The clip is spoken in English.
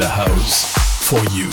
the house for you.